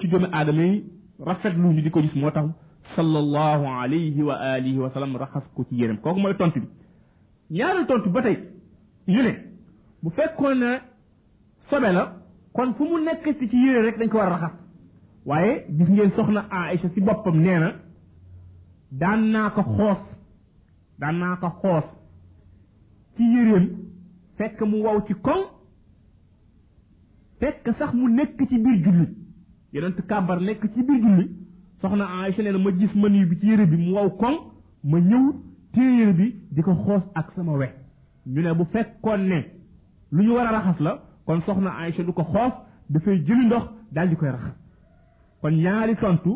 ci doomi aadama yi rafet lu ñu di ko gis moo tax sallallahu alayhi wa alihi wa sallam raxas ko ci yéreem kooku mooy tontu bi ñaareel tontu ba tey ñu ne bu fekkoon ne sobe la kon fu mu nekk ci ci yére rek dañ ko war a raxas waaye gis ngeen soxna Aïcha si boppam nee na daan naa ko xoos daan naa ko xoos ci yéreem fekk mu waw ci koŋ fekk sax mu nekk ci biir julli yonent kàbbar nekk ci biir julli soxna Aïcha nee na ma gis man yu bi ci yére bi mu waw koŋ ma ñëw téye yére bi di ko xoos ak sama we ñu ne bu fekkoon ne lu ñu war a raxas la kon soxna Aïcha du ko xoos dafay jëli ndox daal di koy raxas kon ñaari tontu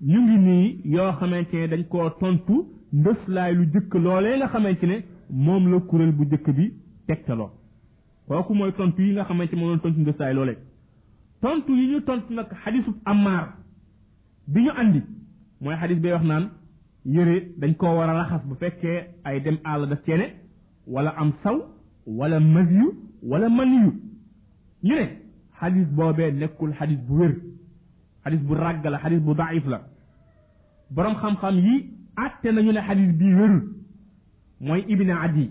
ñu ngi nii yoo xamante ne dañ koo tontu ndëslaay lu jëkk loolee nga xamante ne moom la kuréel bu jëkk bi tegtaloo kooku mooy tontu yi nga xamante moo doon tontu ngëstaay loolee tontu yi ñu tontu nag xadisub amaar bi ñu andi mooy xadis bay wax naan yére dañ koo war a raxas bu fekkee ay dem àll daf ceene wala am saw wala masiyu wala maniyu ñu ne xadis boobee nekkul xadis bu wér xadis bu ràgg la xadis bu daif la borom xam-xam yi àtte nañu ne xadis bii wérul mooy ibne adi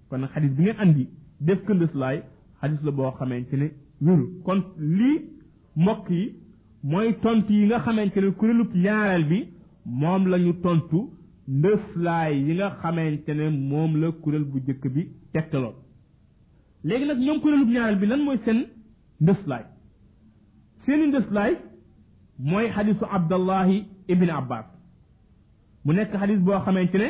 kon nag xadis bi ngeen andi def ko lëslaay xadis la boo xamante ne wéru kon lii mbokk yi mooy tontu yi nga xamante ne kuréelu ñaareel bi moom la ñu tontu ndëslaay yi nga xamante ne moom la kuréel bu njëkk bi tegtaloon léegi nag ñoom kuréelu ñaareel bi lan mooy seen ndëslaay seeni ndëslaay mooy xadisu abdallahi ibn abbas mu nekk xadis boo xamante ne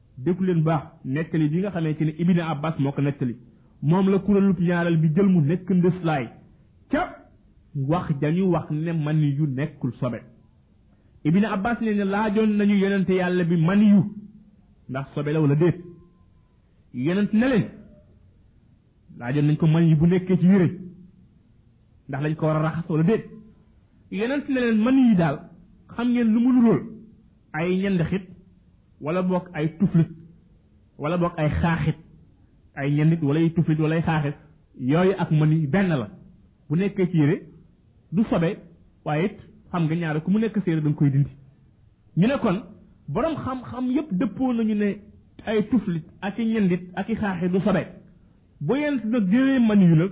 déglu leen baax nettali bi nga xamante ne ibni abbas moo ko nettali moom la kuréelub ñaareel bi jël mu nekk ndëslaay ca wax dañu wax ne man yu nekkul sobe ibni abbas ne ne laajoon nañu yonente yàlla bi man yu ndax sobe la wala déet yonent ne leen laajoon nañ ko man yu bu nekkee ci yére ndax lañ ko war a raxas wala déet yonent ne leen man yu daal xam ngeen lu mu nuróol ay ñendaxit wala bok ay tuflit wala bok ay xaaxit ay ñendit wala ay tuflit wala ay xaaxit yoy ak mani ben la bu nekk ci yére du sobe waye it xam nga ñaar ku mu nekk séere dañ koy dindi ñu ne kon borom xam-xam yépp dëppoo nañu ne ay tuflit ak ñendit ak xaaxit du sobe bu yent na gëwee mani yu nak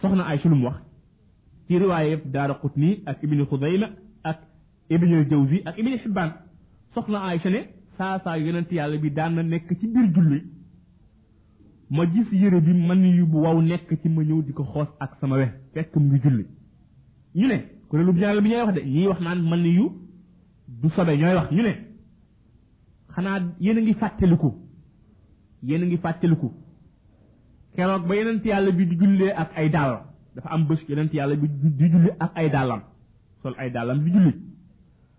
soxna ay sulum wax ci riwaaye yëpp daara qutni ak ibni xudayma ak ibni jawzi ak ibni xibbaan soxna ay ne saa saa yonent yàlla bi daan na nekk ci biir julli ma gis yére bi man yu bu waw nekk ci ma ñëw di ko xoos ak sama we fekk mu ngi julli ñu ne kuréelu bi ñaareel bi ñooy wax de ñii wax naan man yu du sobe ñooy wax ñu ne xanaa yéen a ngi fàttaliku yéen a ngi fàttaliku keroog ba yonent yàlla bi di jullee ak ay dàllam dafa am bés yonent yàlla bi di julli ak ay dàllam sol ay dàllam di julli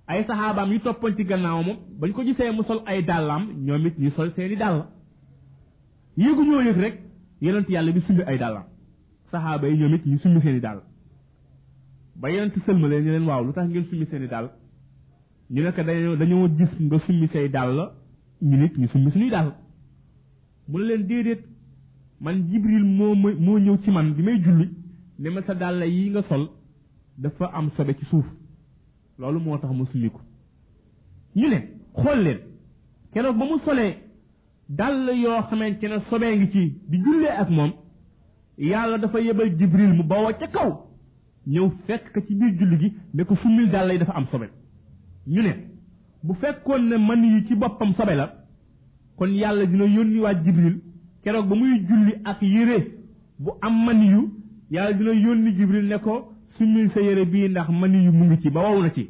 ay saxaabaam yi toppoon ci gannaawam bañ ko gisee mu sol ay dàllam ñoom it ñu sol seeni dàll yéegu ñoo yëg rek yonent yàlla bi summi ay dàllam saxaaba yi ñoom it ñu summi seeni dàll ba yonent sëlmalee ñu leen waaw lu tax ngeen summi seeni dàll ñu ne ko dañoo dañoo gis nga summi say dàll ñu nit ñu summi suñuy dàll mu ne leen déedéet man jibril moo ma moo ñëw ci man bi may julli ne ma sa dàll yi nga sol dafa am sobe ci suuf loolu moo tax ma summi ko ñu ne xool leen keroog ba mu solee dàll yoo xamante ne sobee ngi ci di jullee ak moom yàlla dafa yebal jibril mu bawoo ca kaw ñëw fekk ko ci biir julli gi ne ko summil dàll yi dafa am sobe ñu ne bu fekkoon ne man yi ci boppam sobe la kon yàlla dina yónni waa jibril keroog ba muy julli ak yére bu am man yu yàlla dina yónni jibril ne ko summil sa yére bii ndax man yu mu ngi ci ba wow na ci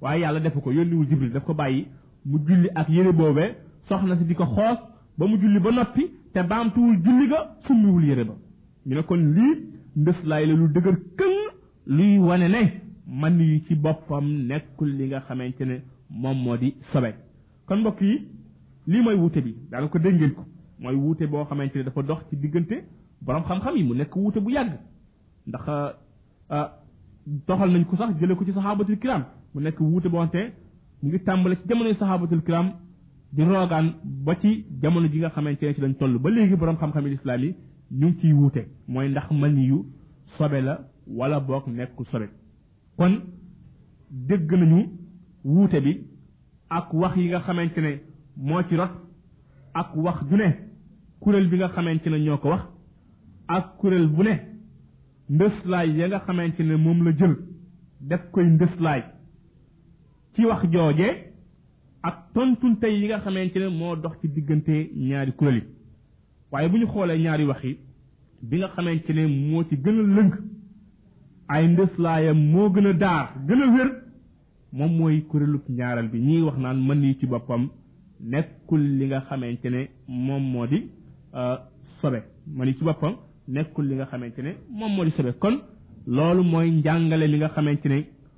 waaye yàlla defu ko yónniwul jibril daf ko bàyyi mu julli ak yére boobee soxna si di ko xoos ba mu julli ba noppi te baamtuwul julli ga summiwul yére ba ñu ne kon lii ndës laay la lu dëgër këng luy wane ne man yi ci boppam nekkul li nga xamante ne moom moo di sobe kon mbokk yi lii mooy wuute bi daana ko dégg ko mooy wuute boo xamante ne dafa dox ci diggante borom xam-xam yi mu nekk wuute bu yàgg ndax ah, doxal nañ ko sax jële ko ci saxaabatul kiram mu nekk wuute bonte mu ngi tàmbale ci jamonoy saxaabatul kiram di roogaan ba ci jamono ji nga xamante ne ci lañ toll ba léegi borom xam-xam yi lislaam yi ñu ngi ciy wuute mooy ndax mani yu sobe la wala boog nekkul sobe kon dégg nañu wuute bi ak wax yi nga xamante ne moo ci rot ak wax ju ne kuréel bi nga xamante ne ñoo ko wax ak kuréel bu ne ndëslaay ya nga xamante ne moom la jël def koy ndëslaay ci wax jooje ak tontunte yi nga xamante ne moo dox ci diggante ñaari kuréel yi waaye bu ñu xoolee ñaari wax yi bi nga xamante ne moo ci gën a lëng ay ndëslaayam moo gën a daar gën a wér moom mooy kuréelub ñaaral bi ñii wax naan mën yi ci boppam nekkul li nga xamante ne moom moo di euh, sobe mën yi ci boppam nekkul li nga xamante ne moom moo di sobe kon loolu mooy njàngale li nga xamante ne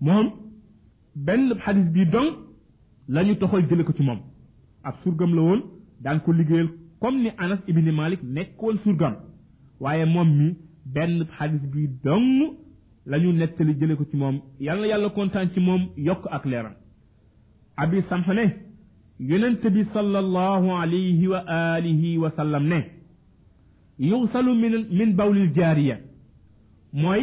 moom benn xadis bi dong la ñu toxal jële ko ci moom ab surgam la woon daan ko liggéeyal comme ni anas ibni malik nekkoon surgam waaye moom mi benn xadis bi dong la ñu nettali jële ko ci moom yàlla na yàlla kontaan ci moom yokk ak leeram abi samha ne yonent bi sallallahu alayhi wa alihi wa sallam ne yuxsalu min min bawlil jaariya mooy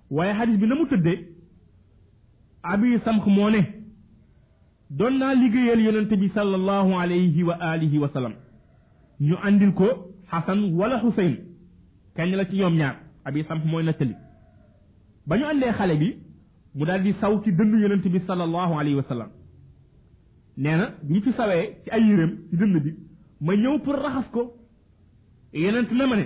waaye xadis bi na mu tëddee abi samx moo ne doon naa liggéeyal yonente bi sallallahu alayhi wa alihi wa sallam ñu andil ko xasan wala xuseyn kenn la ci ñoom ñaar abi samx mooy nettali ba ñu andee xale bi mu daal di saw ci dënn yonente bi sallallahu alayhi wa sallam nee na ñu ci sawee ci ay yërëm ci dënn bi ma ñëw pour raxas ko yonent ne ma ne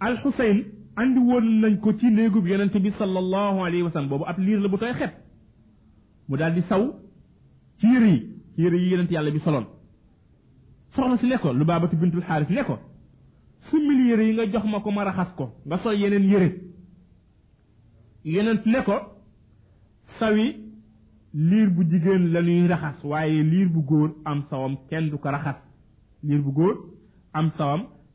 alxusayn andi woon nañ ko ci néegub yonente bi sallallahu alayhi wa sallam boobu ab liir la bu tooy xet mu daal di saw ci yëre yi ci yëre yi yonente yàlla bi soloon soxna si ne ko lu baabatu bintul xaaris ne ko summil yëre yi nga jox ma ko ma raxas ko nga sol yeneen yëre yeneen ne ko sawi liir bu jigéen la ñuy raxas waaye liir bu góor am sawam kenn du ko raxas liir bu góor am sawam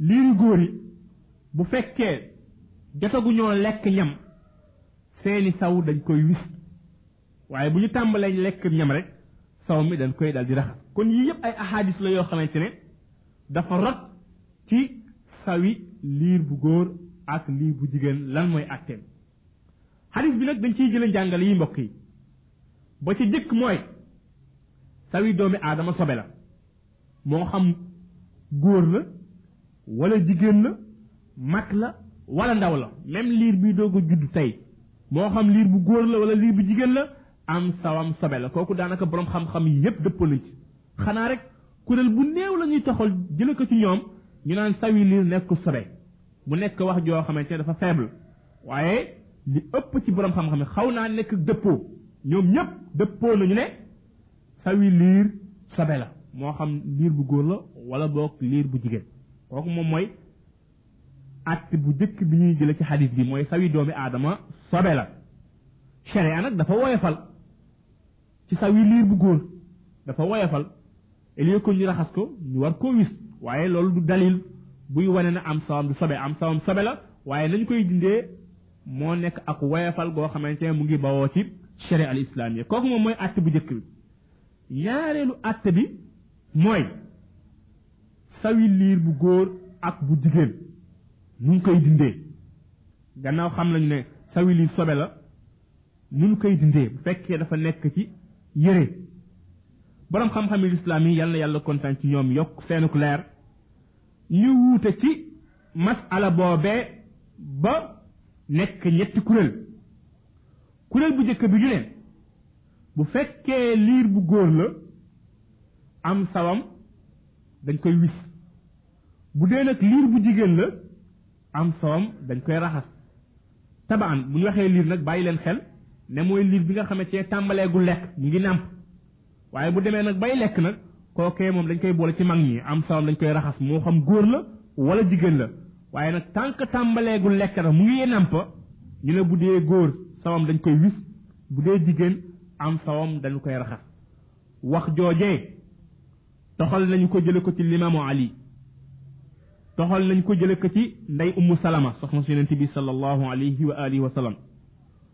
liiri góor yi bu fekkee jotaguñoo lekk ñam seeni saw dañ koy wis waaye bu ñu tàmbalee lekk ñam rek saw mi dañ koy dal di raxas kon yii yëpp ay ahadis la yoo xamante ne dafa rot ci sawi liir bu góor ak liir bu jigéen lan mooy àtteem hadis bi nag dañ ciy jëlee njàngale yi mbokk yi ba ci jëkk mooy sawi doomi aadama sobe la moo xam góor la wala jigéen la mag la wala ndaw la même liir bi doog a judd tey moo xam liir bu góor la wala liir bu jigéen la am sawam sobe la kooku daanaka borom xam-xam yi yépp dëppoo nañ ci xanaa rek kuréel bu néew la ñuy toxal jële ko ci ñoom ñu naan sawi liir nekk sobe mu nekk wax joo xamante ne dafa faible waaye li ëpp ci borom xam-xam xaw naa nekk dëppoo ñoom ñëpp dëppoo nañu ne sawi liir sobe la moo xam liir bu góor la wala boog liir bu jigéen kooku moom mooy att bu jëkk bi ñuy jële ci xadis bi mooy sawi doomi aadama sobe la sharia nag dafa woyofal ci sawi liir bu góor dafa woyofal elie ko ñu raxas ko ñu war koo wis waaye loolu du dalil buy wane na am sawam du sobe am sawam sobe la waaye nañ koy dindee moo nekk ak wayafal goo xamante ne mu ngi bawoo ci sharia al islamiyya kooku moom mooy àtte bu njëkk bi ñaareelu àtte bi mooy sawi liir bu góor ak bu jigéen nu ngi koy dindee gannaaw xam nañu ne sawi liir sobe la nu ngi koy dindee bu fekkee dafa nekk ci yére borom xam-xam yi lislaam yi yal na yàlla kontaan ci ñoom yokk seenuk leer ñu wuute ci masala boobee ba nekk ñetti kuréel kuréel bu njëkk bi ñu ne bu fekkee liir bu góor la am sawam dañ koy wis bu dee nag liir bu jigéen la am sawam dañ koy raxas tabaan bu ñu waxee liir nag bàyyi leen xel ne mooy liir bi nga xamante ne tàmbaleegul lekk mu ngi nàmp waaye bu demee nag bay lekk nag kookee moom dañ koy boole ci mag ñi am sawam dañ koy raxas moo xam góor la wala jigéen la waaye nag tànk tàmbaleegu lekk nag mu ngi namp ñu ne bu dee góor sawam dañ koy wis bu dee jigéen am sawam dañ koy raxas wax joojee toxal nañu ko jële ko ci limaamu ali toxal nañ ko jële ko ci ndey ummu salama soxna su yonent bi sallallahu alayhi wa alihi wa sallam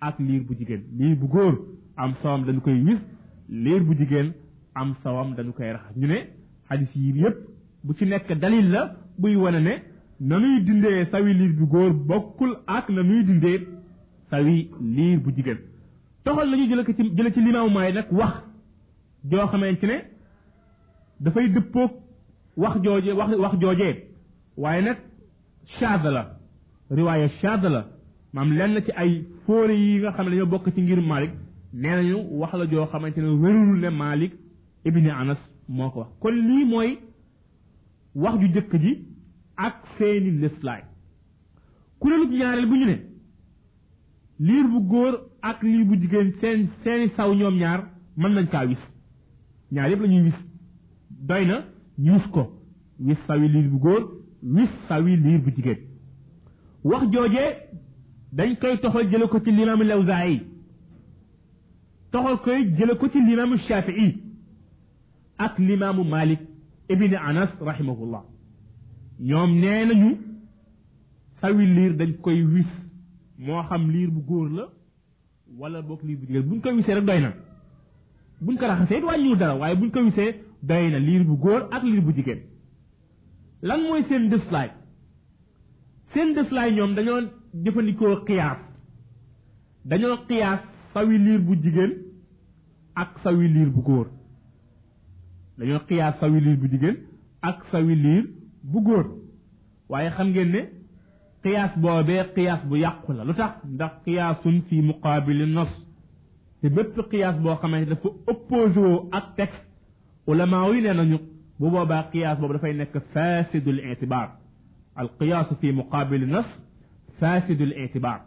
ak liir bu jigéen liir bu góor am sawam dañu koy wis liir bu jigéen am sawam dañu koy raxas ñu ne xadis yi yépp bu ci nekk dalil la buy wane ne na nuy dindee sawi liir bu góor bokkul ak na nuy dindee sawi liir bu jigéen toxal nañu jële ko ci jële ci limaamu maay nag wax joo xamante ne dafay dëppoog wax jooje wax wax joojee waaye nag shaad la riwaaya shaad la maam lenn ci ay fóore yi nga xam ne dañoo bokk ci ngir Malik nee nañu wax la joo xamante ne wérul ne Malik ibni Anas moo ko wax kon lii mooy wax ju jëkk ji ak seeni lëslaay kuréelu ñaareel bu ñu ne liir bu góor ak liir bu jigéen seen seeni saw ñoom ñaar mën nañ kaa wis ñaar yëpp la ñuy wis doy na ñu wis ko wis sawi liir bu góor wis sawi liir bu jigéen wax jooje dañ koy toxal jële ko ci limaam lawzaayi toxal koy jële ko ci limaamu shafii ak limaamu malik ibni anas rahimahullah ñoom nee nañu sawi liir dañ koy wis moo xam liir bu góor la wala boog liir bu jigéen buñ koy wisee rek doy na buñ ko raxasee it wàññiwul dara waaye buñ ko wisee doy na liir bu góor ak liir bu jigéen lan mooy seen dëslaay seen dëslaay ñoom dañoo jëfandikoo xiyaas dañoo xiyaas sawi liir bu jigéen ak sawi liir bu góor dañoo xiyaas sawi liir bu jigéen ak sawi liir bu góor waaye xam ngeen ne qiyaas boobee qiyaas bu yàqu la lu tax ndax qiyaasun fi muqaabili nos te bépp qiyaas boo xamante dafa opposé woo ak texte ulama yi nee nañu bu boobaa qiyaas boobu dafay nekk fasidul itibaar al qiyaasu fi muqaabili nos fasidul itibaar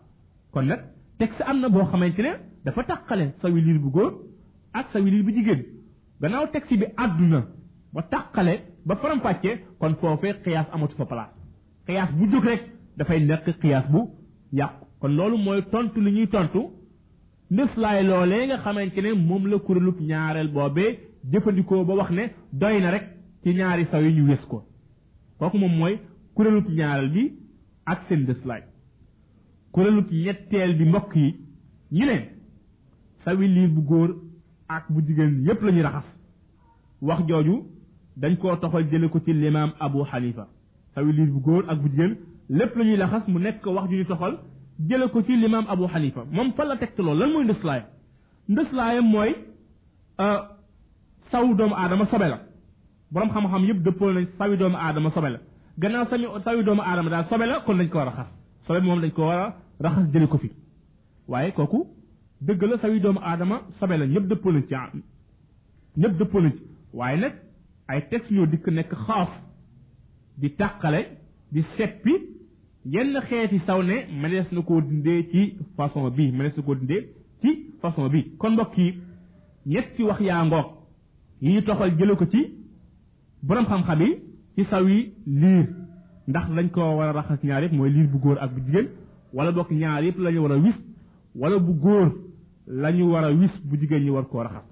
kon nag texte am na boo xamante ne dafa taqale sawi liir bu góor ak sawi liir bu jigéen gannaaw taxi bi àdduna ba tàqale ba faram-fàcce kon foofee xiyaas amatu fa place xiyaas bu jóg rek dafay nekk xiyaas bu yàqu kon loolu mooy tontu li ñuy tontu lislaay loolee nga xamante ne moom la kurélub ñaareel boobee jëfandikoo ba wax ne doy na rek ci ñaari saw yi ñu wés ko kooku moom mooy kurélub ñaareel bi ak seen lislaay kurélub ñetteel bi mbokk yi ñu ne sawi liir bu góor ak bu jigéen yépp la ñuy raxas wax jooju dañ koo toxal jële ko ci limaam abu xanifa sawi liir bu góor ak bu jigéen lépp la ñuy laxas mu nekk wax ju ñu toxal jële ko ci limaam abu xanifa moom fan la tegte loolu lan mooy ndëslaayam ndëslaayam mooy euh, saw doomu aadama sobe la borom xam-xam yëpp dëppoo nañ sawi doomu aadama sobe la gannaaw sami sawi doomu aadama daal sobe la kon dañ ko war a raxas sobe bi moom dañ ko war a raxas jële ko fi waaye kooku dëgg la sawi doomu aadama sobe la ñëpp dëppoo nañ ci ah, ñëpp dëppoo nañ ci waaye nag ay texte yoo dikk nekk xaaf di tàqale di seppi yenn xeeti saw ne mënees na koo dindee ci façon bi mënees na koo dindee ci façon bi kon mbokk yi ñetti wax yaa ngoog yi ñu toxal jële ko ci borom xam-xam yi ci saw yi liir ndax lañ ko war a rax ak ñaar yëpp mooy liir bu góor ak bu jigéen wala bokk ñaar yëpp la ñu war a wis wala bu góor la ñu war a wis bu jigéen ñi war koo raxas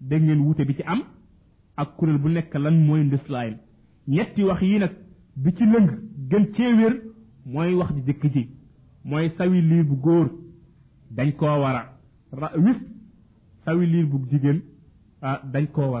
dégg ngeen wuute bi ci am ak kuréel bu nekk lan mooy ndëslaayam ñetti wax yi nag bi ci lëng gën cee wér mooy wax ji jëkk ji mooy sawi liir bu góor dañ koo war a wis sawi liir bu jigéen dañ koo war a